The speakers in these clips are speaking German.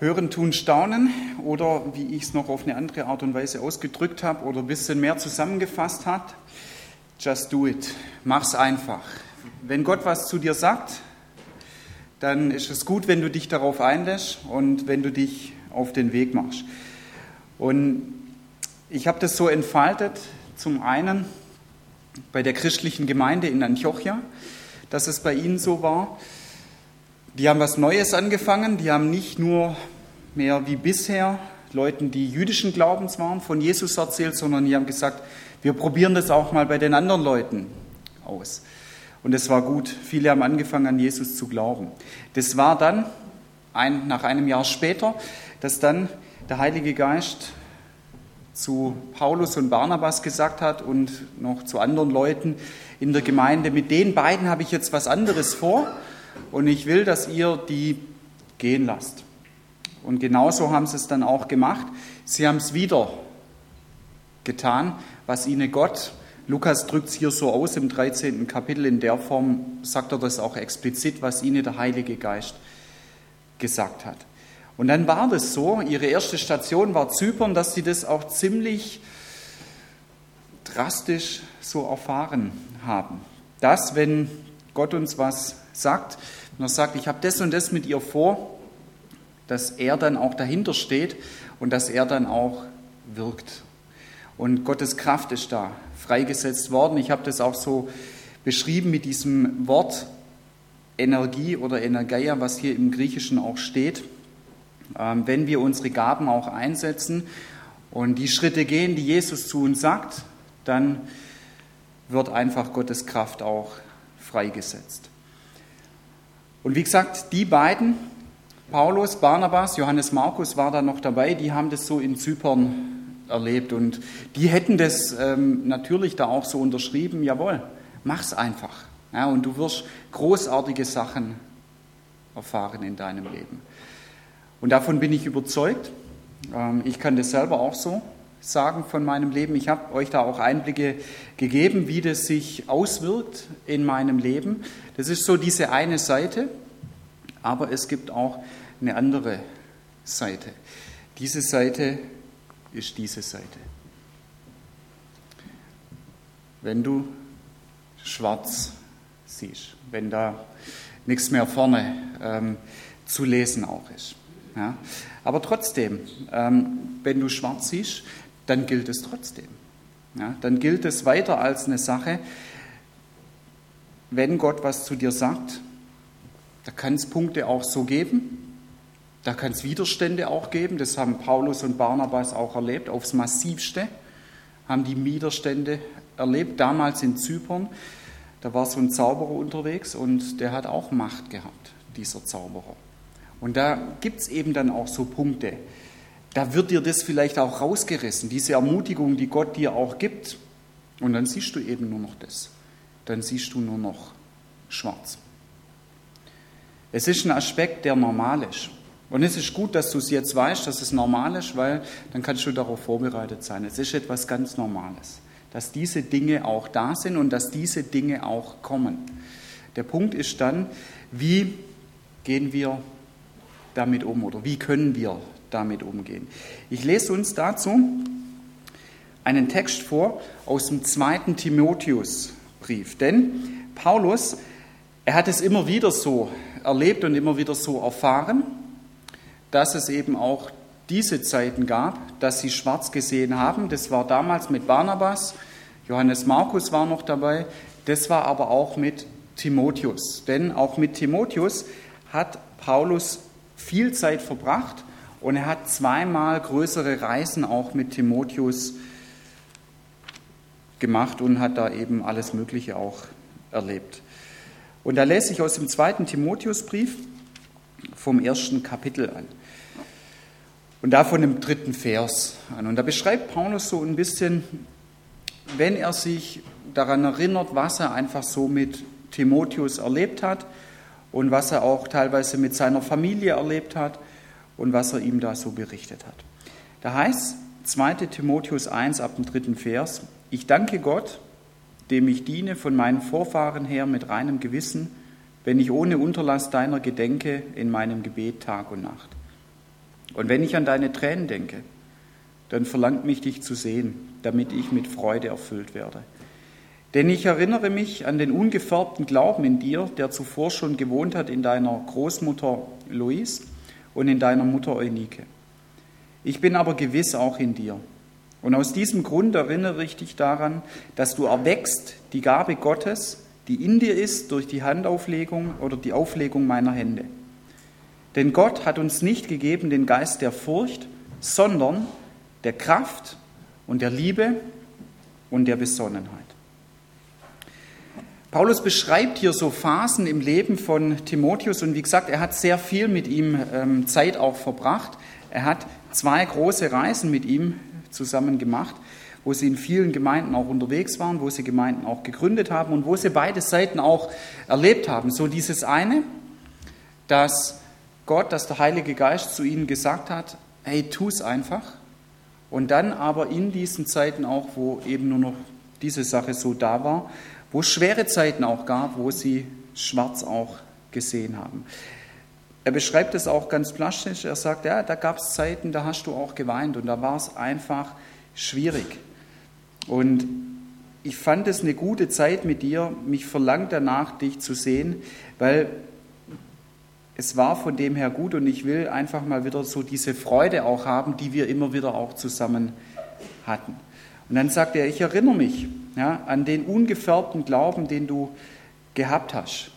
Hören tun staunen oder wie ich es noch auf eine andere Art und Weise ausgedrückt habe oder ein bisschen mehr zusammengefasst hat. Just do it. Mach's einfach. Wenn Gott was zu dir sagt, dann ist es gut, wenn du dich darauf einlässt und wenn du dich auf den Weg machst. Und ich habe das so entfaltet, zum einen bei der christlichen Gemeinde in Antiochia, dass es bei ihnen so war, die haben was Neues angefangen. Die haben nicht nur mehr wie bisher Leuten, die jüdischen Glaubens waren, von Jesus erzählt, sondern die haben gesagt, wir probieren das auch mal bei den anderen Leuten aus. Und es war gut. Viele haben angefangen, an Jesus zu glauben. Das war dann, ein, nach einem Jahr später, dass dann der Heilige Geist zu Paulus und Barnabas gesagt hat und noch zu anderen Leuten in der Gemeinde, mit den beiden habe ich jetzt was anderes vor und ich will, dass ihr die gehen lasst. Und genauso haben sie es dann auch gemacht. Sie haben es wieder getan, was ihnen Gott, Lukas drückt es hier so aus im 13. Kapitel, in der Form sagt er das auch explizit, was ihnen der Heilige Geist gesagt hat. Und dann war das so, ihre erste Station war Zypern, dass sie das auch ziemlich drastisch so erfahren haben. Dass, wenn Gott uns was sagt, und er sagt, ich habe das und das mit ihr vor, dass er dann auch dahinter steht und dass er dann auch wirkt. Und Gottes Kraft ist da freigesetzt worden. Ich habe das auch so beschrieben mit diesem Wort Energie oder Energeia, was hier im Griechischen auch steht. Ähm, wenn wir unsere Gaben auch einsetzen und die Schritte gehen, die Jesus zu uns sagt, dann wird einfach Gottes Kraft auch freigesetzt. Und wie gesagt, die beiden, Paulus, Barnabas, Johannes Markus war da noch dabei, die haben das so in Zypern erlebt und die hätten das ähm, natürlich da auch so unterschrieben, jawohl, mach's einfach. Ja, und du wirst großartige Sachen erfahren in deinem Leben. Und davon bin ich überzeugt. Ähm, ich kann das selber auch so sagen von meinem Leben. Ich habe euch da auch Einblicke gegeben, wie das sich auswirkt in meinem Leben. Das ist so diese eine Seite, aber es gibt auch eine andere Seite. Diese Seite ist diese Seite. Wenn du schwarz siehst, wenn da nichts mehr vorne ähm, zu lesen auch ist. Ja. Aber trotzdem, ähm, wenn du schwarz siehst, dann gilt es trotzdem. Ja, dann gilt es weiter als eine Sache, wenn Gott was zu dir sagt, da kann es Punkte auch so geben, da kann es Widerstände auch geben, das haben Paulus und Barnabas auch erlebt, aufs massivste haben die Widerstände erlebt, damals in Zypern, da war so ein Zauberer unterwegs und der hat auch Macht gehabt, dieser Zauberer. Und da gibt es eben dann auch so Punkte, da wird dir das vielleicht auch rausgerissen, diese Ermutigung, die Gott dir auch gibt. Und dann siehst du eben nur noch das. Dann siehst du nur noch schwarz. Es ist ein Aspekt, der normal ist. Und es ist gut, dass du es jetzt weißt, dass es normal ist, weil dann kannst du darauf vorbereitet sein. Es ist etwas ganz Normales, dass diese Dinge auch da sind und dass diese Dinge auch kommen. Der Punkt ist dann, wie gehen wir damit um oder wie können wir damit umgehen. Ich lese uns dazu einen Text vor aus dem zweiten Timotheusbrief. Denn Paulus, er hat es immer wieder so erlebt und immer wieder so erfahren, dass es eben auch diese Zeiten gab, dass sie schwarz gesehen haben. Das war damals mit Barnabas, Johannes Markus war noch dabei, das war aber auch mit Timotheus. Denn auch mit Timotheus hat Paulus viel Zeit verbracht und er hat zweimal größere Reisen auch mit Timotheus gemacht und hat da eben alles Mögliche auch erlebt. Und da lese ich aus dem zweiten Timotheusbrief vom ersten Kapitel an. Und davon im dritten Vers an. Und da beschreibt Paulus so ein bisschen, wenn er sich daran erinnert, was er einfach so mit Timotheus erlebt hat und was er auch teilweise mit seiner Familie erlebt hat und was er ihm da so berichtet hat. Da heißt 2 Timotheus 1 ab dem dritten Vers, ich danke Gott, dem ich diene von meinen Vorfahren her mit reinem Gewissen, wenn ich ohne Unterlass deiner gedenke in meinem Gebet Tag und Nacht. Und wenn ich an deine Tränen denke, dann verlangt mich dich zu sehen, damit ich mit Freude erfüllt werde. Denn ich erinnere mich an den ungefärbten Glauben in dir, der zuvor schon gewohnt hat in deiner Großmutter Louise und in deiner Mutter Eunike. Ich bin aber gewiss auch in dir. Und aus diesem Grund erinnere ich dich daran, dass du erwächst die Gabe Gottes, die in dir ist durch die Handauflegung oder die Auflegung meiner Hände. Denn Gott hat uns nicht gegeben den Geist der Furcht, sondern der Kraft und der Liebe und der Besonnenheit. Paulus beschreibt hier so Phasen im Leben von Timotheus und wie gesagt, er hat sehr viel mit ihm ähm, Zeit auch verbracht. Er hat zwei große Reisen mit ihm zusammen gemacht, wo sie in vielen Gemeinden auch unterwegs waren, wo sie Gemeinden auch gegründet haben und wo sie beide Seiten auch erlebt haben. So dieses eine, dass Gott, dass der Heilige Geist zu ihnen gesagt hat, hey, tu es einfach. Und dann aber in diesen Zeiten auch, wo eben nur noch diese Sache so da war, wo es schwere Zeiten auch gab, wo sie schwarz auch gesehen haben. Er beschreibt es auch ganz plastisch. Er sagt, ja, da gab es Zeiten, da hast du auch geweint und da war es einfach schwierig. Und ich fand es eine gute Zeit mit dir. Mich verlangt danach, dich zu sehen, weil es war von dem her gut und ich will einfach mal wieder so diese Freude auch haben, die wir immer wieder auch zusammen hatten. Und dann sagt er, ich erinnere mich ja, an den ungefärbten Glauben, den du gehabt hast.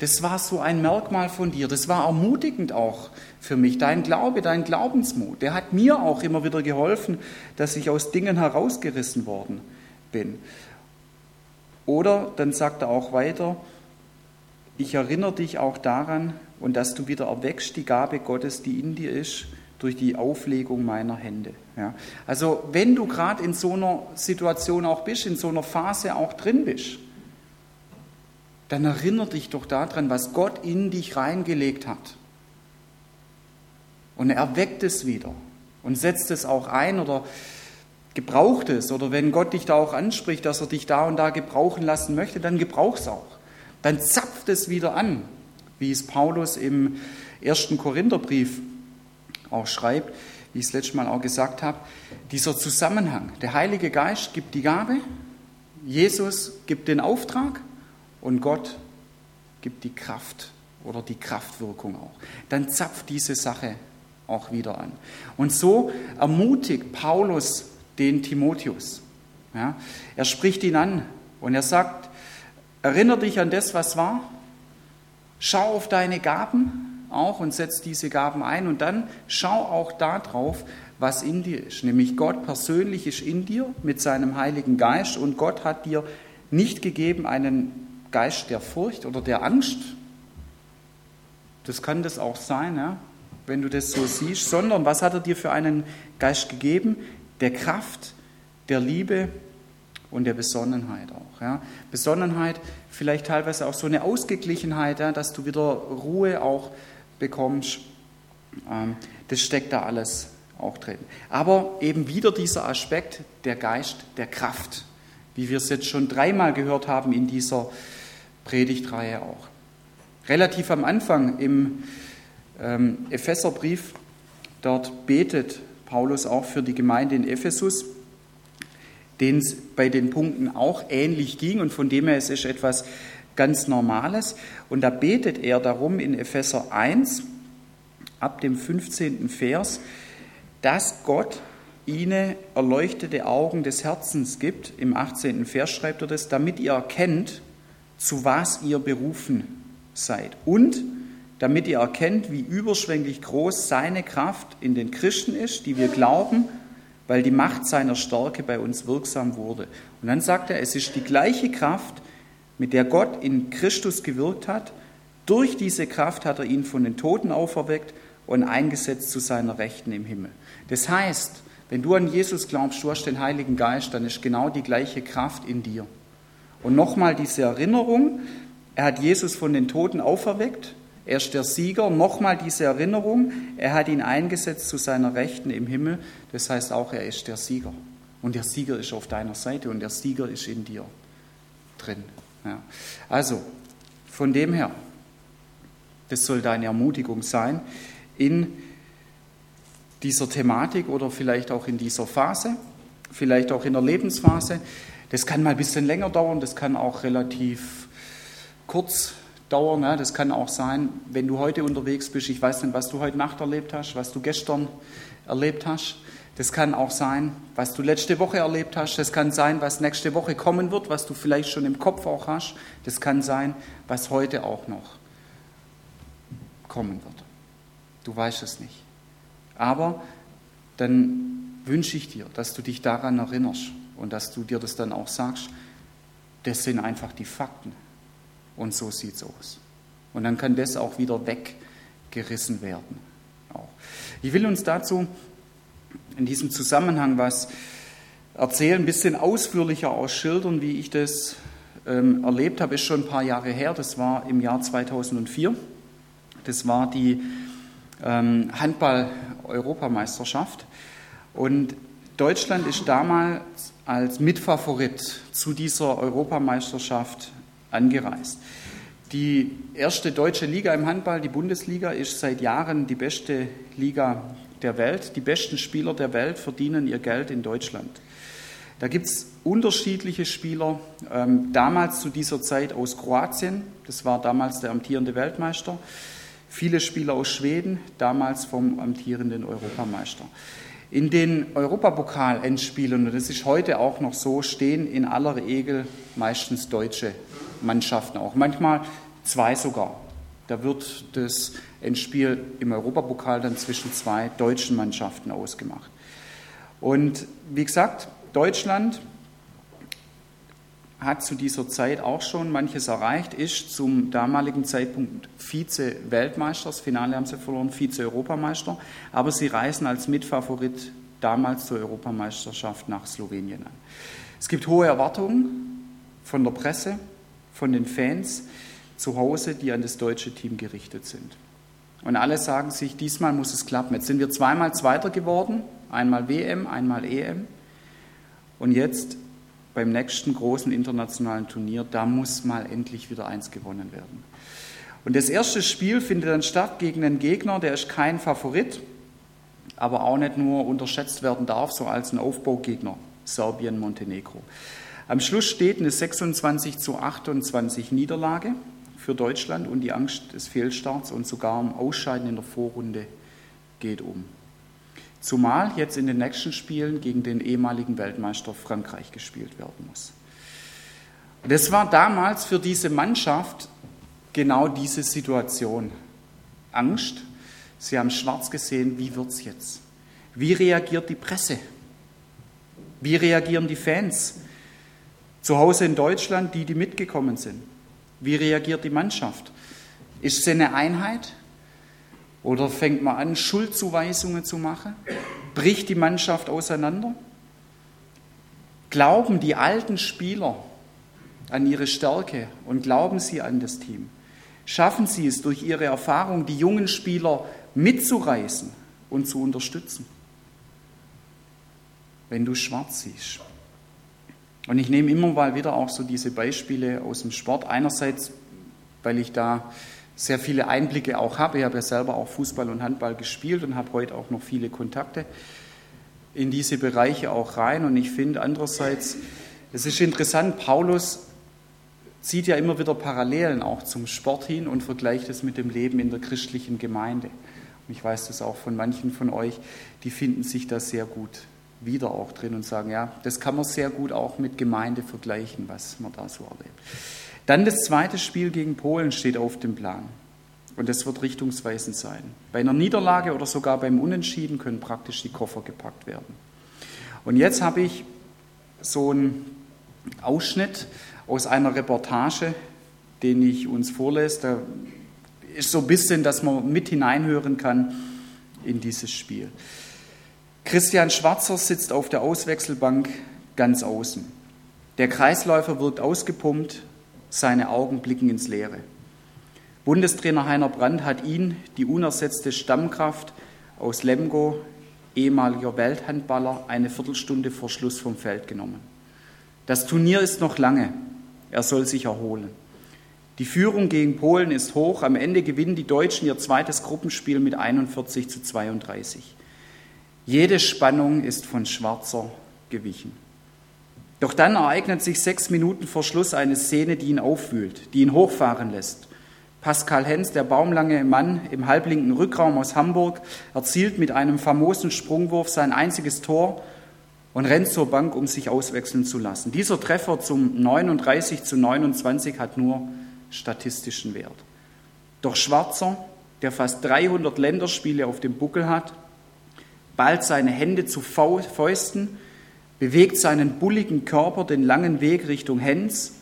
Das war so ein Merkmal von dir. Das war ermutigend auch für mich. Dein Glaube, dein Glaubensmut, der hat mir auch immer wieder geholfen, dass ich aus Dingen herausgerissen worden bin. Oder dann sagt er auch weiter, ich erinnere dich auch daran und dass du wieder erwächst die Gabe Gottes, die in dir ist, durch die Auflegung meiner Hände. Ja. Also wenn du gerade in so einer Situation auch bist, in so einer Phase auch drin bist, dann erinnere dich doch daran, was Gott in dich reingelegt hat. Und er weckt es wieder und setzt es auch ein oder gebraucht es. Oder wenn Gott dich da auch anspricht, dass er dich da und da gebrauchen lassen möchte, dann gebrauch es auch. Dann zapft es wieder an, wie es Paulus im ersten Korintherbrief auch schreibt, wie ich es letztes Mal auch gesagt habe. Dieser Zusammenhang. Der Heilige Geist gibt die Gabe, Jesus gibt den Auftrag und Gott gibt die Kraft oder die Kraftwirkung auch. Dann zapft diese Sache auch wieder an. Und so ermutigt Paulus den Timotheus. Ja, er spricht ihn an und er sagt, erinnere dich an das, was war, schau auf deine Gaben auch und setz diese Gaben ein und dann schau auch darauf, was in dir ist. Nämlich Gott persönlich ist in dir mit seinem Heiligen Geist und Gott hat dir nicht gegeben einen Geist der Furcht oder der Angst. Das kann das auch sein, ja, wenn du das so siehst, sondern was hat er dir für einen Geist gegeben? Der Kraft, der Liebe und der Besonnenheit auch. Ja. Besonnenheit, vielleicht teilweise auch so eine Ausgeglichenheit, ja, dass du wieder Ruhe auch bekommst. Ähm, das steckt da alles auch drin. Aber eben wieder dieser Aspekt, der Geist der Kraft, wie wir es jetzt schon dreimal gehört haben in dieser Predigtreihe auch. Relativ am Anfang im ähm, Epheserbrief, dort betet Paulus auch für die Gemeinde in Ephesus, denen es bei den Punkten auch ähnlich ging und von dem her es ist etwas ganz Normales. Und da betet er darum in Epheser 1 ab dem 15. Vers, dass Gott ihnen erleuchtete Augen des Herzens gibt. Im 18. Vers schreibt er das, damit ihr erkennt, zu was ihr berufen seid. Und damit ihr erkennt, wie überschwänglich groß seine Kraft in den Christen ist, die wir glauben, weil die Macht seiner Stärke bei uns wirksam wurde. Und dann sagt er, es ist die gleiche Kraft, mit der Gott in Christus gewirkt hat. Durch diese Kraft hat er ihn von den Toten auferweckt und eingesetzt zu seiner Rechten im Himmel. Das heißt, wenn du an Jesus glaubst, du hast den Heiligen Geist, dann ist genau die gleiche Kraft in dir. Und nochmal diese Erinnerung, er hat Jesus von den Toten auferweckt, er ist der Sieger. Nochmal diese Erinnerung, er hat ihn eingesetzt zu seiner Rechten im Himmel. Das heißt auch, er ist der Sieger. Und der Sieger ist auf deiner Seite und der Sieger ist in dir drin. Ja. Also, von dem her, das soll deine Ermutigung sein, in dieser Thematik oder vielleicht auch in dieser Phase, vielleicht auch in der Lebensphase. Das kann mal ein bisschen länger dauern, das kann auch relativ kurz dauern. Ne? Das kann auch sein, wenn du heute unterwegs bist, ich weiß nicht, was du heute Nacht erlebt hast, was du gestern erlebt hast. Das kann auch sein, was du letzte Woche erlebt hast. Das kann sein, was nächste Woche kommen wird, was du vielleicht schon im Kopf auch hast. Das kann sein, was heute auch noch kommen wird. Du weißt es nicht. Aber dann wünsche ich dir, dass du dich daran erinnerst und dass du dir das dann auch sagst. Das sind einfach die Fakten. Und so sieht es aus. Und dann kann das auch wieder weggerissen werden. Ich will uns dazu in diesem Zusammenhang was erzählen, ein bisschen ausführlicher ausschildern, wie ich das ähm, erlebt habe. Ist schon ein paar Jahre her. Das war im Jahr 2004. Das war die ähm, Handball-Europameisterschaft. Und Deutschland ist damals als Mitfavorit zu dieser Europameisterschaft angereist. Die erste deutsche Liga im Handball, die Bundesliga, ist seit Jahren die beste Liga der Welt. Die besten Spieler der Welt verdienen ihr Geld in Deutschland. Da gibt es unterschiedliche Spieler, ähm, damals zu dieser Zeit aus Kroatien, das war damals der amtierende Weltmeister, viele Spieler aus Schweden, damals vom amtierenden Europameister. In den Europapokal-Endspielen, und das ist heute auch noch so, stehen in aller Regel meistens deutsche Mannschaften auch. Manchmal zwei sogar. Da wird das Endspiel im Europapokal dann zwischen zwei deutschen Mannschaften ausgemacht. Und wie gesagt, Deutschland hat zu dieser Zeit auch schon manches erreicht, ist zum damaligen Zeitpunkt Vize-Weltmeister, das Finale haben sie verloren, Vize-Europameister, aber sie reisen als Mitfavorit damals zur Europameisterschaft nach Slowenien an. Es gibt hohe Erwartungen von der Presse, von den Fans zu Hause, die an das deutsche Team gerichtet sind. Und alle sagen sich, diesmal muss es klappen. Jetzt sind wir zweimal Zweiter geworden, einmal WM, einmal EM. Und jetzt beim nächsten großen internationalen Turnier, da muss mal endlich wieder eins gewonnen werden. Und das erste Spiel findet dann statt gegen einen Gegner, der ist kein Favorit, aber auch nicht nur unterschätzt werden darf, so als ein Aufbaugegner, Serbien, Montenegro. Am Schluss steht eine 26 zu 28 Niederlage für Deutschland und die Angst des Fehlstarts und sogar am Ausscheiden in der Vorrunde geht um. Zumal jetzt in den nächsten Spielen gegen den ehemaligen Weltmeister Frankreich gespielt werden muss. Das war damals für diese Mannschaft genau diese Situation. Angst. Sie haben schwarz gesehen, wie wird es jetzt? Wie reagiert die Presse? Wie reagieren die Fans? Zu Hause in Deutschland, die, die mitgekommen sind. Wie reagiert die Mannschaft? Ist sie eine Einheit? Oder fängt man an, Schuldzuweisungen zu machen? Bricht die Mannschaft auseinander? Glauben die alten Spieler an ihre Stärke und glauben sie an das Team? Schaffen sie es durch ihre Erfahrung, die jungen Spieler mitzureißen und zu unterstützen? Wenn du schwarz siehst, und ich nehme immer mal wieder auch so diese Beispiele aus dem Sport. Einerseits, weil ich da sehr viele Einblicke auch habe. Ich habe ja selber auch Fußball und Handball gespielt und habe heute auch noch viele Kontakte in diese Bereiche auch rein. Und ich finde andererseits, es ist interessant, Paulus zieht ja immer wieder Parallelen auch zum Sport hin und vergleicht es mit dem Leben in der christlichen Gemeinde. Und ich weiß das auch von manchen von euch, die finden sich da sehr gut wieder auch drin und sagen, ja, das kann man sehr gut auch mit Gemeinde vergleichen, was man da so erlebt. Dann das zweite Spiel gegen Polen steht auf dem Plan. Und das wird richtungsweisend sein. Bei einer Niederlage oder sogar beim Unentschieden können praktisch die Koffer gepackt werden. Und jetzt habe ich so einen Ausschnitt aus einer Reportage, den ich uns vorlese. Da ist so ein bisschen, dass man mit hineinhören kann in dieses Spiel. Christian Schwarzer sitzt auf der Auswechselbank ganz außen. Der Kreisläufer wirkt ausgepumpt, seine Augen blicken ins Leere. Bundestrainer Heiner Brandt hat ihn, die unersetzte Stammkraft aus Lemgo, ehemaliger Welthandballer, eine Viertelstunde vor Schluss vom Feld genommen. Das Turnier ist noch lange. Er soll sich erholen. Die Führung gegen Polen ist hoch. Am Ende gewinnen die Deutschen ihr zweites Gruppenspiel mit 41 zu 32. Jede Spannung ist von Schwarzer gewichen. Doch dann ereignet sich sechs Minuten vor Schluss eine Szene, die ihn aufwühlt, die ihn hochfahren lässt. Pascal Hens, der baumlange Mann im halblinken Rückraum aus Hamburg, erzielt mit einem famosen Sprungwurf sein einziges Tor und rennt zur Bank, um sich auswechseln zu lassen. Dieser Treffer zum 39 zu 29 hat nur statistischen Wert. Doch Schwarzer, der fast 300 Länderspiele auf dem Buckel hat, ballt seine Hände zu Fäusten, bewegt seinen bulligen Körper den langen Weg Richtung Hens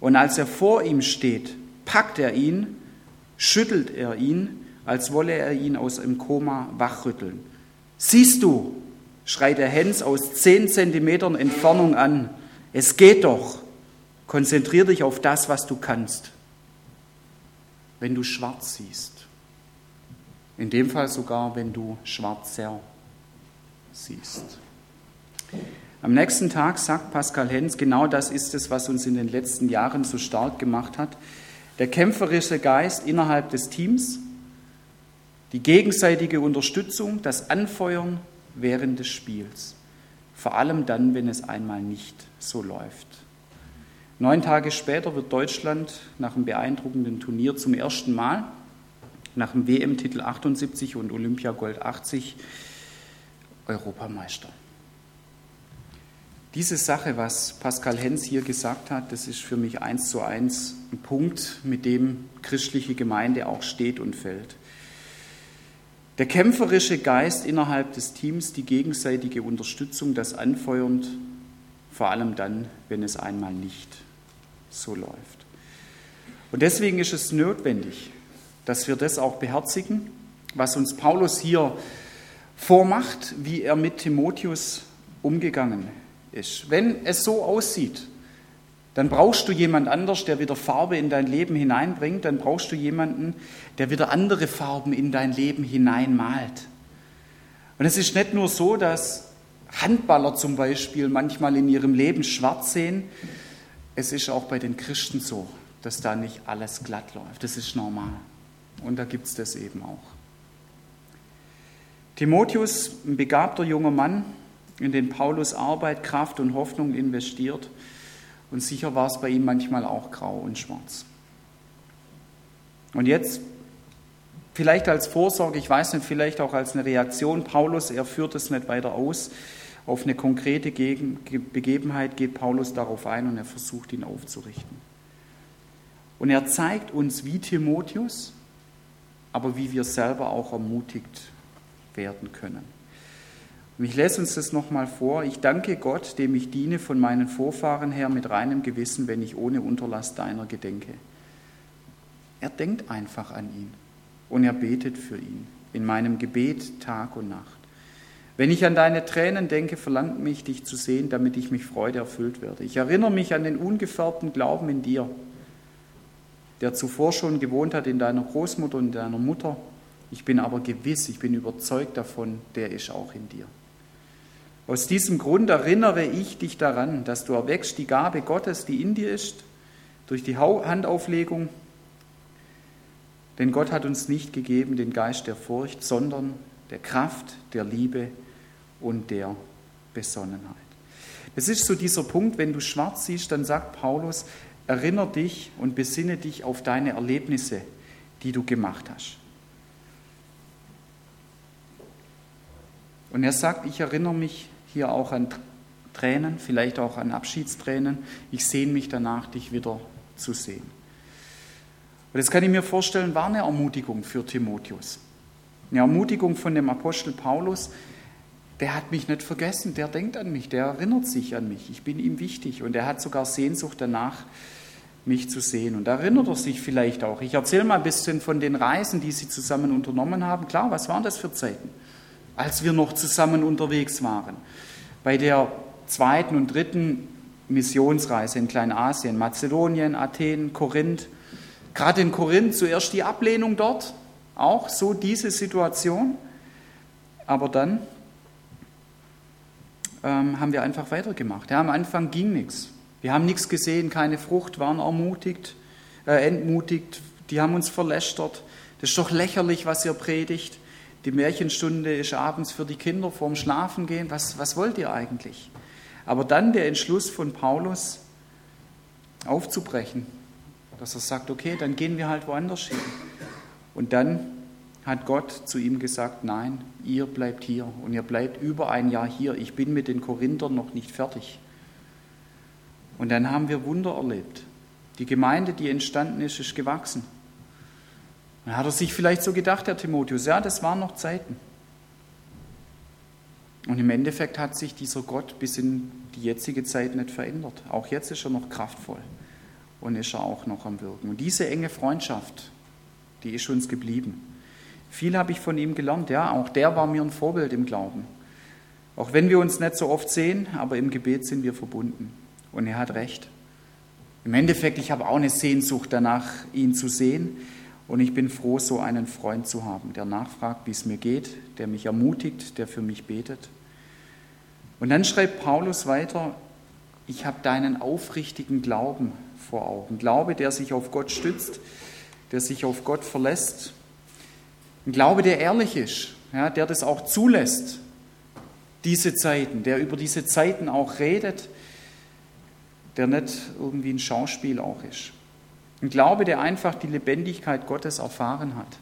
und als er vor ihm steht, packt er ihn, schüttelt er ihn, als wolle er ihn aus dem Koma wachrütteln. Siehst du, schreit der Hens aus zehn Zentimetern Entfernung an, es geht doch, konzentrier dich auf das, was du kannst. Wenn du schwarz siehst, in dem Fall sogar, wenn du schwarzer siehst. Am nächsten Tag sagt Pascal Hens, genau das ist es, was uns in den letzten Jahren so stark gemacht hat. Der kämpferische Geist innerhalb des Teams, die gegenseitige Unterstützung, das Anfeuern während des Spiels. Vor allem dann, wenn es einmal nicht so läuft. Neun Tage später wird Deutschland nach einem beeindruckenden Turnier zum ersten Mal, nach dem WM-Titel 78 und Olympiagold 80, Europameister. Diese Sache, was Pascal Hens hier gesagt hat, das ist für mich eins zu eins ein Punkt, mit dem christliche Gemeinde auch steht und fällt. Der kämpferische Geist innerhalb des Teams, die gegenseitige Unterstützung, das Anfeuernd, vor allem dann, wenn es einmal nicht so läuft. Und deswegen ist es notwendig, dass wir das auch beherzigen, was uns Paulus hier vormacht, wie er mit Timotheus umgegangen ist. Wenn es so aussieht, dann brauchst du jemand anders, der wieder Farbe in dein Leben hineinbringt, dann brauchst du jemanden, der wieder andere Farben in dein Leben hineinmalt. Und es ist nicht nur so, dass Handballer zum Beispiel manchmal in ihrem Leben schwarz sehen, es ist auch bei den Christen so, dass da nicht alles glatt läuft. Das ist normal. Und da gibt es das eben auch. Timotheus, ein begabter junger Mann, in den Paulus Arbeit, Kraft und Hoffnung investiert. Und sicher war es bei ihm manchmal auch grau und schwarz. Und jetzt, vielleicht als Vorsorge, ich weiß nicht, vielleicht auch als eine Reaktion, Paulus, er führt es nicht weiter aus. Auf eine konkrete Begebenheit geht Paulus darauf ein und er versucht ihn aufzurichten. Und er zeigt uns, wie Timotheus, aber wie wir selber auch ermutigt werden können. Und ich lese uns das nochmal vor. Ich danke Gott, dem ich diene von meinen Vorfahren her mit reinem Gewissen, wenn ich ohne Unterlass deiner gedenke. Er denkt einfach an ihn und er betet für ihn in meinem Gebet Tag und Nacht. Wenn ich an deine Tränen denke, verlangt mich, dich zu sehen, damit ich mich Freude erfüllt werde. Ich erinnere mich an den ungefärbten Glauben in dir, der zuvor schon gewohnt hat in deiner Großmutter und deiner Mutter ich bin aber gewiss, ich bin überzeugt davon, der ist auch in dir. Aus diesem Grund erinnere ich dich daran, dass du erweckst die Gabe Gottes, die in dir ist, durch die Handauflegung. Denn Gott hat uns nicht gegeben den Geist der Furcht, sondern der Kraft, der Liebe und der Besonnenheit. Es ist so dieser Punkt, wenn du schwarz siehst, dann sagt Paulus, erinnere dich und besinne dich auf deine Erlebnisse, die du gemacht hast. Und er sagt, ich erinnere mich hier auch an Tränen, vielleicht auch an Abschiedstränen. Ich sehne mich danach, dich wieder zu sehen. Und das kann ich mir vorstellen, war eine Ermutigung für Timotheus. Eine Ermutigung von dem Apostel Paulus. Der hat mich nicht vergessen, der denkt an mich, der erinnert sich an mich. Ich bin ihm wichtig und er hat sogar Sehnsucht danach, mich zu sehen. Und erinnert er sich vielleicht auch. Ich erzähle mal ein bisschen von den Reisen, die sie zusammen unternommen haben. Klar, was waren das für Zeiten? Als wir noch zusammen unterwegs waren. Bei der zweiten und dritten Missionsreise in Kleinasien, Mazedonien, Athen, Korinth. Gerade in Korinth zuerst die Ablehnung dort, auch so diese Situation. Aber dann ähm, haben wir einfach weitergemacht. Ja, am Anfang ging nichts. Wir haben nichts gesehen, keine Frucht, waren ermutigt, äh, entmutigt. Die haben uns verlästert. Das ist doch lächerlich, was ihr predigt Die Märchenstunde ist abends für die Kinder vorm Schlafengehen. Was, was wollt ihr eigentlich? Aber dann der Entschluss von Paulus aufzubrechen, dass er sagt, okay, dann gehen wir halt woanders hin. Und dann hat Gott zu ihm gesagt, nein, ihr bleibt hier und ihr bleibt über ein Jahr hier. Ich bin mit den Korinthern noch nicht fertig. Und dann haben wir Wunder erlebt. Die Gemeinde, die entstanden ist, ist gewachsen. Dann hat er sich vielleicht so gedacht, Herr Timotheus, ja, das waren noch Zeiten. Und im Endeffekt hat sich dieser Gott bis in die jetzige Zeit nicht verändert. Auch jetzt ist er noch kraftvoll und ist er auch noch am Wirken. Und diese enge Freundschaft, die ist uns geblieben. Viel habe ich von ihm gelernt, ja, auch der war mir ein Vorbild im Glauben. Auch wenn wir uns nicht so oft sehen, aber im Gebet sind wir verbunden. Und er hat recht. Im Endeffekt, ich habe auch eine Sehnsucht danach, ihn zu sehen. Und ich bin froh, so einen Freund zu haben, der nachfragt, wie es mir geht, der mich ermutigt, der für mich betet. Und dann schreibt Paulus weiter, ich habe deinen aufrichtigen Glauben vor Augen. Glaube, der sich auf Gott stützt, der sich auf Gott verlässt. Ein Glaube, der ehrlich ist, ja, der das auch zulässt, diese Zeiten, der über diese Zeiten auch redet, der nicht irgendwie ein Schauspiel auch ist. Ein Glaube, der einfach die Lebendigkeit Gottes erfahren hat.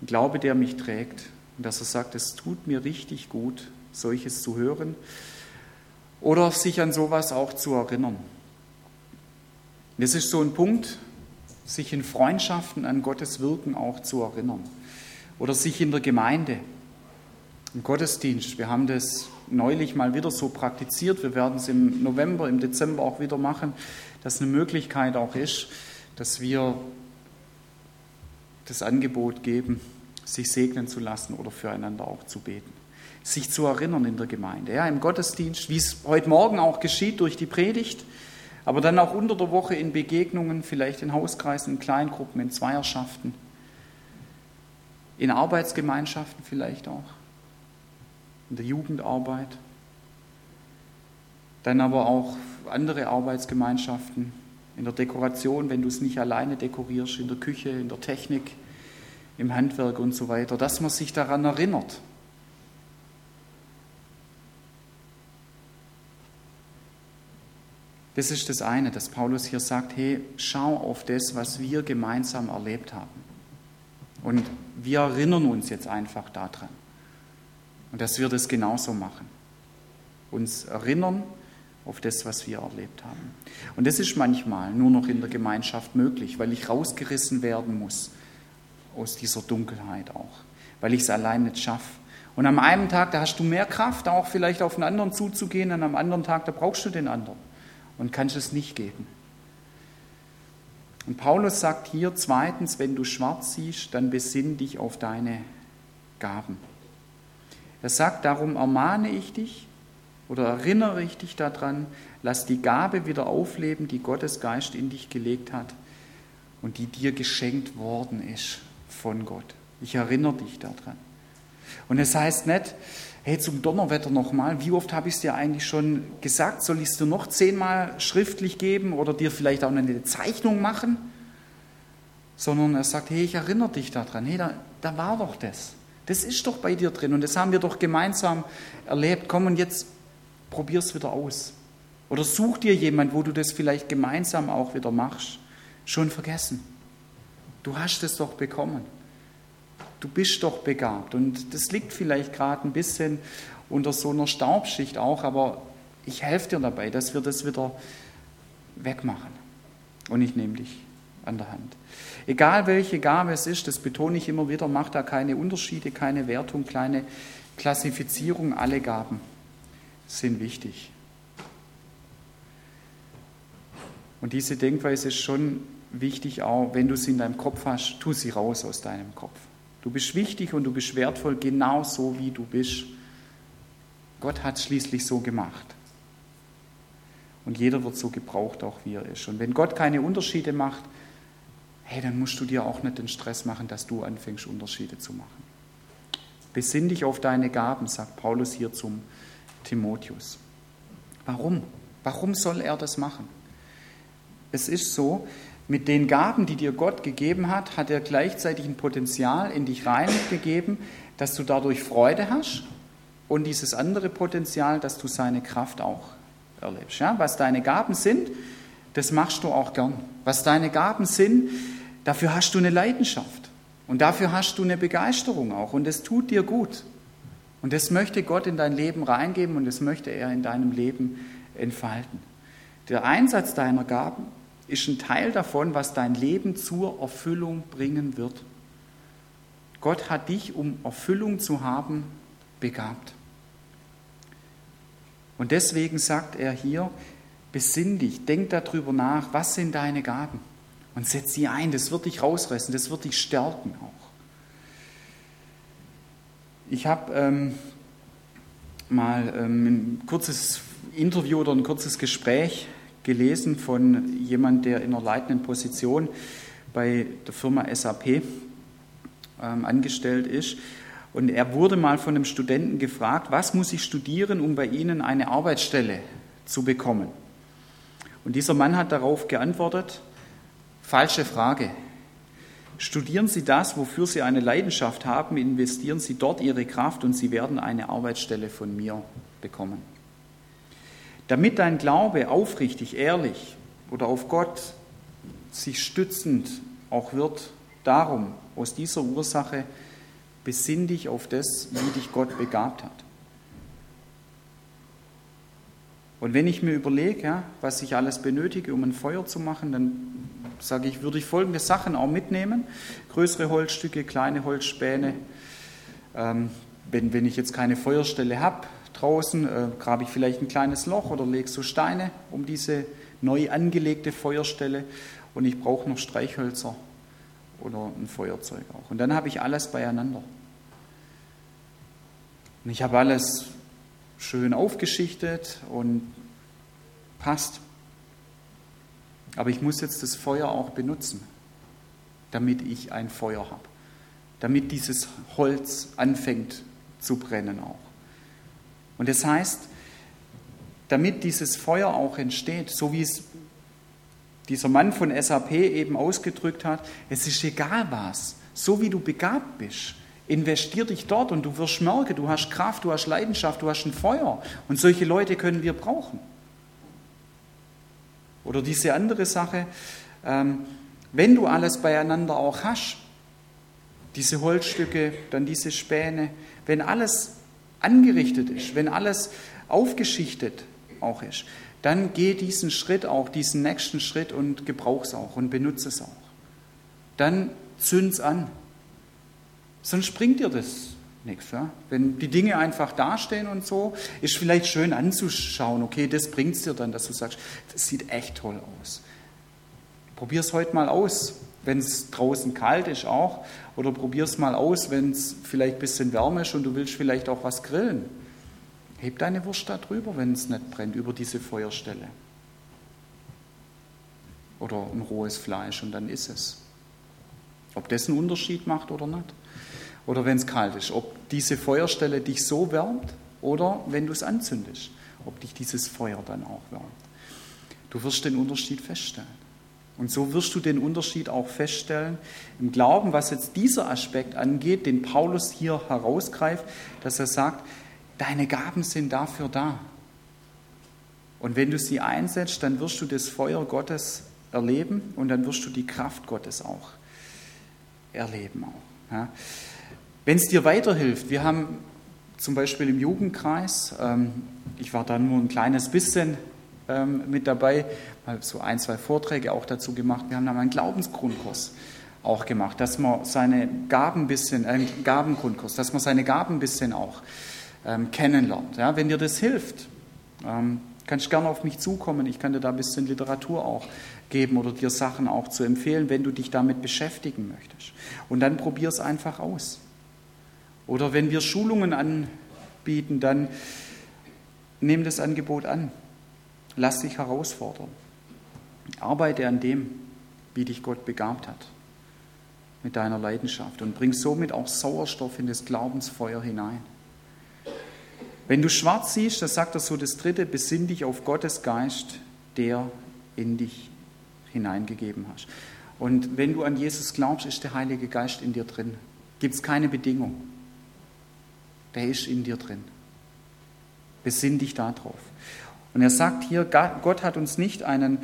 Ein Glaube, der mich trägt. Und dass er sagt, es tut mir richtig gut, solches zu hören. Oder sich an sowas auch zu erinnern. Das ist so ein Punkt, sich in Freundschaften an Gottes Wirken auch zu erinnern. Oder sich in der Gemeinde, im Gottesdienst. Wir haben das neulich mal wieder so praktiziert. Wir werden es im November, im Dezember auch wieder machen, dass eine Möglichkeit auch ist, dass wir das Angebot geben, sich segnen zu lassen oder füreinander auch zu beten. Sich zu erinnern in der Gemeinde, ja, im Gottesdienst, wie es heute Morgen auch geschieht durch die Predigt, aber dann auch unter der Woche in Begegnungen, vielleicht in Hauskreisen, in Kleingruppen, in Zweierschaften, in Arbeitsgemeinschaften vielleicht auch in der Jugendarbeit, dann aber auch andere Arbeitsgemeinschaften, in der Dekoration, wenn du es nicht alleine dekorierst, in der Küche, in der Technik, im Handwerk und so weiter, dass man sich daran erinnert. Das ist das eine, dass Paulus hier sagt, hey, schau auf das, was wir gemeinsam erlebt haben. Und wir erinnern uns jetzt einfach daran. Und dass wir das genauso machen. Uns erinnern auf das, was wir erlebt haben. Und das ist manchmal nur noch in der Gemeinschaft möglich, weil ich rausgerissen werden muss aus dieser Dunkelheit auch, weil ich es allein nicht schaffe. Und am einen Tag, da hast du mehr Kraft, auch vielleicht auf den anderen zuzugehen, und am anderen Tag, da brauchst du den anderen und kannst es nicht geben. Und Paulus sagt hier zweitens, wenn du schwarz siehst, dann besinn dich auf deine Gaben. Er sagt, darum ermahne ich dich oder erinnere ich dich daran, lass die Gabe wieder aufleben, die Gottes Geist in dich gelegt hat und die dir geschenkt worden ist von Gott. Ich erinnere dich daran. Und es heißt nicht, hey, zum Donnerwetter nochmal, wie oft habe ich es dir eigentlich schon gesagt, soll ich es dir noch zehnmal schriftlich geben oder dir vielleicht auch eine Zeichnung machen? Sondern er sagt, hey, ich erinnere dich daran, hey, da, da war doch das. Das ist doch bei dir drin und das haben wir doch gemeinsam erlebt. Komm und jetzt probier es wieder aus. Oder such dir jemand, wo du das vielleicht gemeinsam auch wieder machst. Schon vergessen. Du hast es doch bekommen. Du bist doch begabt. Und das liegt vielleicht gerade ein bisschen unter so einer Staubschicht auch, aber ich helfe dir dabei, dass wir das wieder wegmachen. Und ich nehme dich an der Hand. Egal welche Gabe es ist, das betone ich immer wieder, macht da keine Unterschiede, keine Wertung, keine Klassifizierung. Alle Gaben sind wichtig. Und diese Denkweise ist schon wichtig, auch wenn du sie in deinem Kopf hast, tu sie raus aus deinem Kopf. Du bist wichtig und du bist wertvoll, genauso wie du bist. Gott hat schließlich so gemacht. Und jeder wird so gebraucht, auch wie er ist. Und wenn Gott keine Unterschiede macht, hey, dann musst du dir auch nicht den Stress machen, dass du anfängst, Unterschiede zu machen. Besinn dich auf deine Gaben, sagt Paulus hier zum Timotheus. Warum? Warum soll er das machen? Es ist so, mit den Gaben, die dir Gott gegeben hat, hat er gleichzeitig ein Potenzial in dich reingegeben, dass du dadurch Freude hast und dieses andere Potenzial, dass du seine Kraft auch erlebst. Ja? Was deine Gaben sind, das machst du auch gern. Was deine Gaben sind, dafür hast du eine Leidenschaft und dafür hast du eine Begeisterung auch und es tut dir gut. Und das möchte Gott in dein Leben reingeben und das möchte er in deinem Leben entfalten. Der Einsatz deiner Gaben ist ein Teil davon, was dein Leben zur Erfüllung bringen wird. Gott hat dich, um Erfüllung zu haben, begabt. Und deswegen sagt er hier, besinn dich, denk darüber nach, was sind deine Gaben und setz sie ein. Das wird dich rausreißen, das wird dich stärken auch. Ich habe ähm, mal ähm, ein kurzes Interview oder ein kurzes Gespräch gelesen von jemand, der in einer leitenden Position bei der Firma SAP ähm, angestellt ist. Und er wurde mal von einem Studenten gefragt, was muss ich studieren, um bei Ihnen eine Arbeitsstelle zu bekommen? Und dieser Mann hat darauf geantwortet, falsche Frage. Studieren Sie das, wofür Sie eine Leidenschaft haben, investieren Sie dort Ihre Kraft und Sie werden eine Arbeitsstelle von mir bekommen. Damit dein Glaube aufrichtig, ehrlich oder auf Gott sich stützend auch wird, darum, aus dieser Ursache, besinn dich auf das, wie dich Gott begabt hat. Und wenn ich mir überlege, was ich alles benötige, um ein Feuer zu machen, dann sage ich, würde ich folgende Sachen auch mitnehmen. Größere Holzstücke, kleine Holzspäne. Ähm, wenn, wenn ich jetzt keine Feuerstelle habe draußen, äh, grabe ich vielleicht ein kleines Loch oder lege so Steine um diese neu angelegte Feuerstelle. Und ich brauche noch Streichhölzer oder ein Feuerzeug auch. Und dann habe ich alles beieinander. Und ich habe alles schön aufgeschichtet und passt. Aber ich muss jetzt das Feuer auch benutzen, damit ich ein Feuer habe, damit dieses Holz anfängt zu brennen auch. Und das heißt, damit dieses Feuer auch entsteht, so wie es dieser Mann von SAP eben ausgedrückt hat, es ist egal was, so wie du begabt bist, investier dich dort und du wirst merken, du hast Kraft, du hast Leidenschaft, du hast ein Feuer. Und solche Leute können wir brauchen. Oder diese andere Sache, ähm, wenn du alles beieinander auch hast, diese Holzstücke, dann diese Späne, wenn alles angerichtet ist, wenn alles aufgeschichtet auch ist, dann geh diesen Schritt auch, diesen nächsten Schritt und gebrauch es auch und benutze es auch. Dann zünd's an. Sonst bringt dir das nichts. Ja? Wenn die Dinge einfach dastehen und so, ist vielleicht schön anzuschauen, okay, das bringt es dir dann, dass du sagst, das sieht echt toll aus. Probier es heute mal aus, wenn es draußen kalt ist auch, oder probier es mal aus, wenn es vielleicht ein bisschen wärmer ist und du willst vielleicht auch was grillen. Heb deine Wurst da drüber, wenn es nicht brennt, über diese Feuerstelle. Oder ein rohes Fleisch und dann ist es. Ob das einen Unterschied macht oder nicht. Oder wenn es kalt ist. Ob diese Feuerstelle dich so wärmt oder wenn du es anzündest. Ob dich dieses Feuer dann auch wärmt. Du wirst den Unterschied feststellen. Und so wirst du den Unterschied auch feststellen im Glauben, was jetzt dieser Aspekt angeht, den Paulus hier herausgreift, dass er sagt, deine Gaben sind dafür da. Und wenn du sie einsetzt, dann wirst du das Feuer Gottes erleben und dann wirst du die Kraft Gottes auch erleben. Auch, ja. Wenn es dir weiterhilft, wir haben zum Beispiel im Jugendkreis, ähm, ich war da nur ein kleines bisschen ähm, mit dabei, mal so ein, zwei Vorträge auch dazu gemacht. Wir haben da mal einen Glaubensgrundkurs auch gemacht, dass man seine Gaben ein bisschen, äh, Gabengrundkurs, dass man seine Gaben ein bisschen auch ähm, kennenlernt. Ja, wenn dir das hilft, ähm, kannst du gerne auf mich zukommen. Ich kann dir da ein bisschen Literatur auch geben oder dir Sachen auch zu empfehlen, wenn du dich damit beschäftigen möchtest. Und dann probier es einfach aus. Oder wenn wir Schulungen anbieten, dann nimm das Angebot an. Lass dich herausfordern. Arbeite an dem, wie dich Gott begabt hat, mit deiner Leidenschaft und bring somit auch Sauerstoff in das Glaubensfeuer hinein. Wenn du schwarz siehst, das sagt er so das dritte, besinn dich auf Gottes Geist, der in dich hineingegeben hast. Und wenn du an Jesus glaubst, ist der Heilige Geist in dir drin. Gibt es keine Bedingung. Der ist in dir drin. Besinn dich darauf. Und er sagt hier, Gott hat uns nicht einen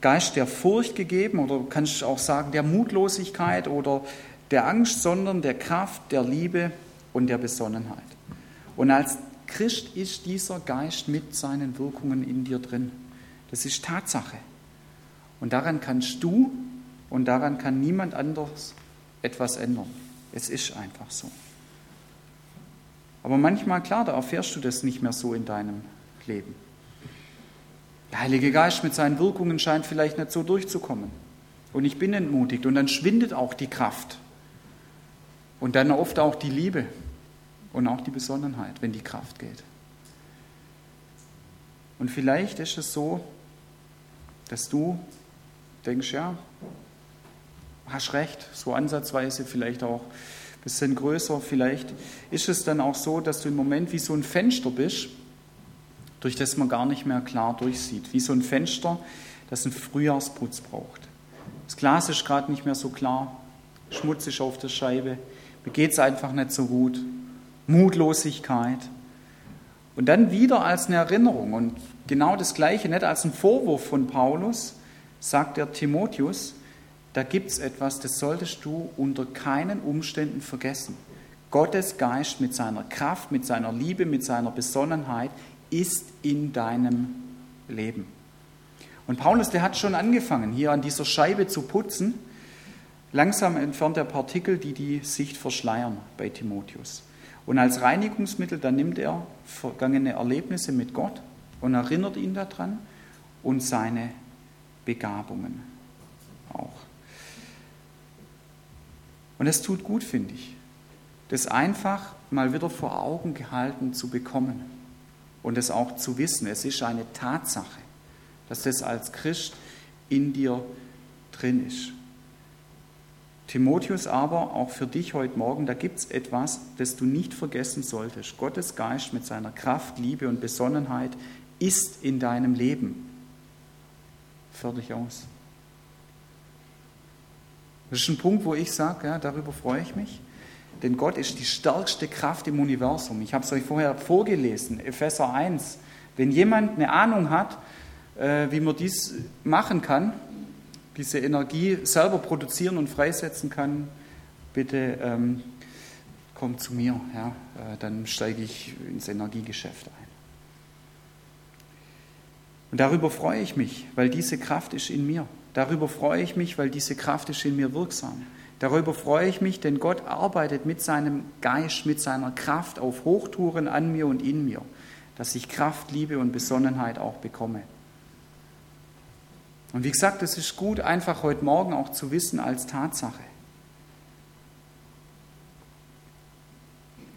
Geist der Furcht gegeben oder kannst auch sagen der Mutlosigkeit oder der Angst, sondern der Kraft, der Liebe und der Besonnenheit. Und als Christ ist dieser Geist mit seinen Wirkungen in dir drin. Das ist Tatsache. Und daran kannst du und daran kann niemand anders etwas ändern. Es ist einfach so. Aber manchmal, klar, da erfährst du das nicht mehr so in deinem Leben. Der Heilige Geist mit seinen Wirkungen scheint vielleicht nicht so durchzukommen. Und ich bin entmutigt und dann schwindet auch die Kraft. Und dann oft auch die Liebe und auch die Besonnenheit, wenn die Kraft geht. Und vielleicht ist es so, dass du denkst, ja, hast recht, so ansatzweise, vielleicht auch bisschen größer. Vielleicht ist es dann auch so, dass du im Moment wie so ein Fenster bist, durch das man gar nicht mehr klar durchsieht. Wie so ein Fenster, das einen Frühjahrsputz braucht. Das Glas ist gerade nicht mehr so klar, schmutzig auf der Scheibe, mir geht es einfach nicht so gut, Mutlosigkeit. Und dann wieder als eine Erinnerung und genau das Gleiche, nicht als ein Vorwurf von Paulus, sagt der Timotheus, da gibt es etwas, das solltest du unter keinen Umständen vergessen. Gottes Geist mit seiner Kraft, mit seiner Liebe, mit seiner Besonnenheit ist in deinem Leben. Und Paulus, der hat schon angefangen, hier an dieser Scheibe zu putzen. Langsam entfernt er Partikel, die die Sicht verschleiern bei Timotheus. Und als Reinigungsmittel, dann nimmt er vergangene Erlebnisse mit Gott und erinnert ihn daran und seine Begabungen Und es tut gut, finde ich, das einfach mal wieder vor Augen gehalten zu bekommen und es auch zu wissen. Es ist eine Tatsache, dass das als Christ in dir drin ist. Timotheus aber, auch für dich heute Morgen, da gibt es etwas, das du nicht vergessen solltest. Gottes Geist mit seiner Kraft, Liebe und Besonnenheit ist in deinem Leben. Fertig aus. Das ist ein Punkt, wo ich sage, ja, darüber freue ich mich. Denn Gott ist die stärkste Kraft im Universum. Ich habe es euch vorher vorgelesen, Epheser 1. Wenn jemand eine Ahnung hat, äh, wie man dies machen kann, diese Energie selber produzieren und freisetzen kann, bitte ähm, kommt zu mir. Ja, äh, dann steige ich ins Energiegeschäft ein. Und darüber freue ich mich, weil diese Kraft ist in mir. Darüber freue ich mich, weil diese Kraft ist in mir wirksam. Darüber freue ich mich, denn Gott arbeitet mit seinem Geist, mit seiner Kraft auf Hochtouren an mir und in mir, dass ich Kraft, Liebe und Besonnenheit auch bekomme. Und wie gesagt, es ist gut, einfach heute Morgen auch zu wissen als Tatsache.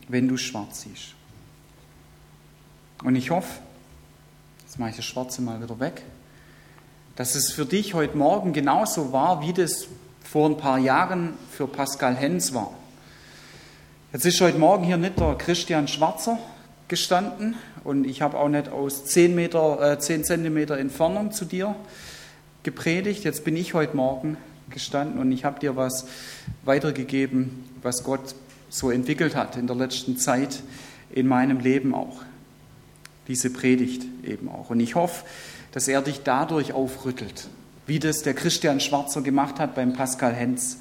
Wenn du schwarz siehst. Und ich hoffe, jetzt mache ich das Schwarze mal wieder weg, dass es für dich heute Morgen genauso war, wie das vor ein paar Jahren für Pascal Hens war. Jetzt ist heute Morgen hier nicht der Christian Schwarzer gestanden und ich habe auch nicht aus 10, Meter, äh, 10 Zentimeter Entfernung zu dir gepredigt. Jetzt bin ich heute Morgen gestanden und ich habe dir was weitergegeben, was Gott so entwickelt hat in der letzten Zeit in meinem Leben auch. Diese Predigt eben auch. Und ich hoffe, dass er dich dadurch aufrüttelt, wie das der Christian Schwarzer gemacht hat beim Pascal Hens.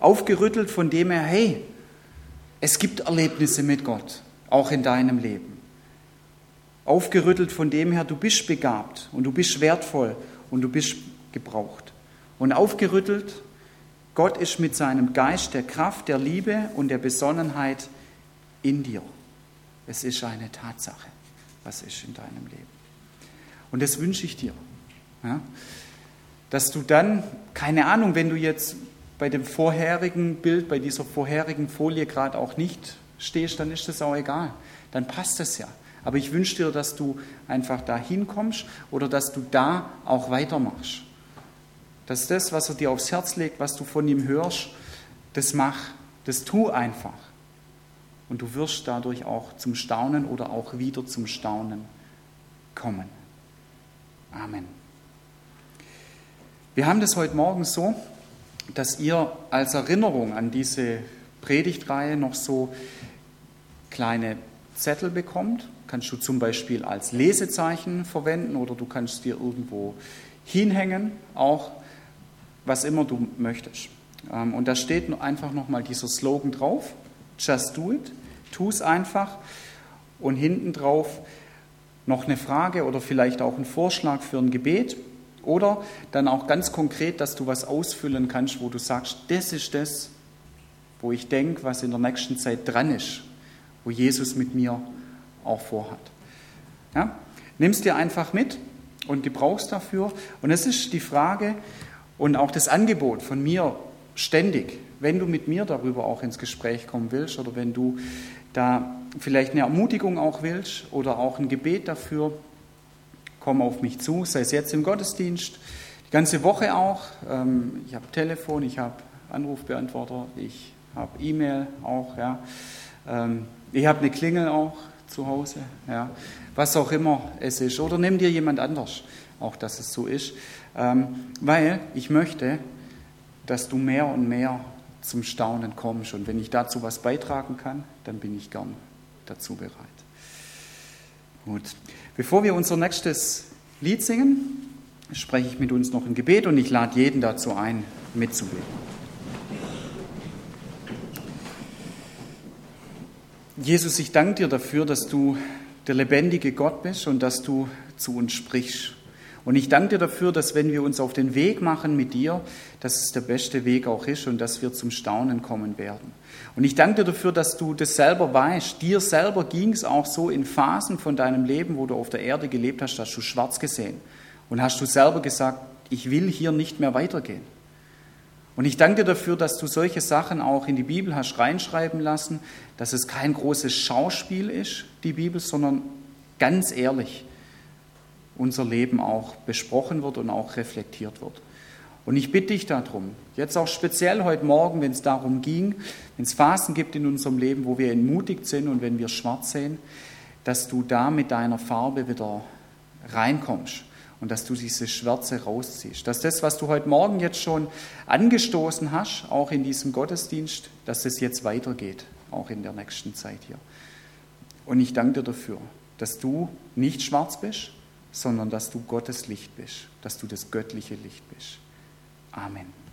Aufgerüttelt, von dem er, hey, es gibt Erlebnisse mit Gott, auch in deinem Leben. Aufgerüttelt von dem her, du bist begabt und du bist wertvoll und du bist gebraucht. Und aufgerüttelt, Gott ist mit seinem Geist der Kraft, der Liebe und der Besonnenheit in dir. Es ist eine Tatsache, was ist in deinem Leben. Und das wünsche ich dir. Ja? Dass du dann, keine Ahnung, wenn du jetzt bei dem vorherigen Bild, bei dieser vorherigen Folie gerade auch nicht stehst, dann ist das auch egal. Dann passt es ja. Aber ich wünsche dir, dass du einfach da hinkommst oder dass du da auch weitermachst. Dass das, was er dir aufs Herz legt, was du von ihm hörst, das mach, das tu einfach. Und du wirst dadurch auch zum Staunen oder auch wieder zum Staunen kommen. Amen. Wir haben das heute Morgen so, dass ihr als Erinnerung an diese Predigtreihe noch so kleine Zettel bekommt. Kannst du zum Beispiel als Lesezeichen verwenden oder du kannst dir irgendwo hinhängen, auch was immer du möchtest. Ähm, und da steht einfach nochmal dieser Slogan drauf, just do it, tu es einfach. Und hinten drauf noch eine Frage oder vielleicht auch ein Vorschlag für ein Gebet. Oder dann auch ganz konkret, dass du was ausfüllen kannst, wo du sagst, das ist das, wo ich denke, was in der nächsten Zeit dran ist, wo Jesus mit mir auch vorhat. Ja? Nimm es dir einfach mit und gebrauchst dafür. Und es ist die Frage und auch das Angebot von mir ständig, wenn du mit mir darüber auch ins Gespräch kommen willst oder wenn du da vielleicht eine Ermutigung auch willst oder auch ein Gebet dafür, komm auf mich zu, sei es jetzt im Gottesdienst, die ganze Woche auch. Ähm, ich habe Telefon, ich habe Anrufbeantworter, ich habe E-Mail auch, ja. Ähm, ich habe eine Klingel auch zu Hause, ja. Was auch immer es ist. Oder nimm dir jemand anders, auch dass es so ist. Ähm, weil ich möchte, dass du mehr und mehr zum Staunen kommst. Und wenn ich dazu was beitragen kann, dann bin ich gern dazu bereit. Gut. Bevor wir unser nächstes Lied singen, spreche ich mit uns noch ein Gebet und ich lade jeden dazu ein, mitzubeten. Jesus, ich danke dir dafür, dass du der lebendige Gott bist und dass du zu uns sprichst. Und ich danke dir dafür, dass wenn wir uns auf den Weg machen mit dir, dass es der beste Weg auch ist und dass wir zum Staunen kommen werden. Und ich danke dir dafür, dass du das selber weißt. Dir selber ging es auch so in Phasen von deinem Leben, wo du auf der Erde gelebt hast, hast du schwarz gesehen. Und hast du selber gesagt, ich will hier nicht mehr weitergehen. Und ich danke dir dafür, dass du solche Sachen auch in die Bibel hast reinschreiben lassen, dass es kein großes Schauspiel ist, die Bibel, sondern ganz ehrlich unser Leben auch besprochen wird und auch reflektiert wird. Und ich bitte dich darum, jetzt auch speziell heute Morgen, wenn es darum ging, wenn es Phasen gibt in unserem Leben, wo wir entmutigt sind und wenn wir schwarz sehen, dass du da mit deiner Farbe wieder reinkommst und dass du diese Schwärze rausziehst. Dass das, was du heute Morgen jetzt schon angestoßen hast, auch in diesem Gottesdienst, dass es jetzt weitergeht, auch in der nächsten Zeit hier. Und ich danke dir dafür, dass du nicht schwarz bist, sondern dass du Gottes Licht bist, dass du das göttliche Licht bist. Amen.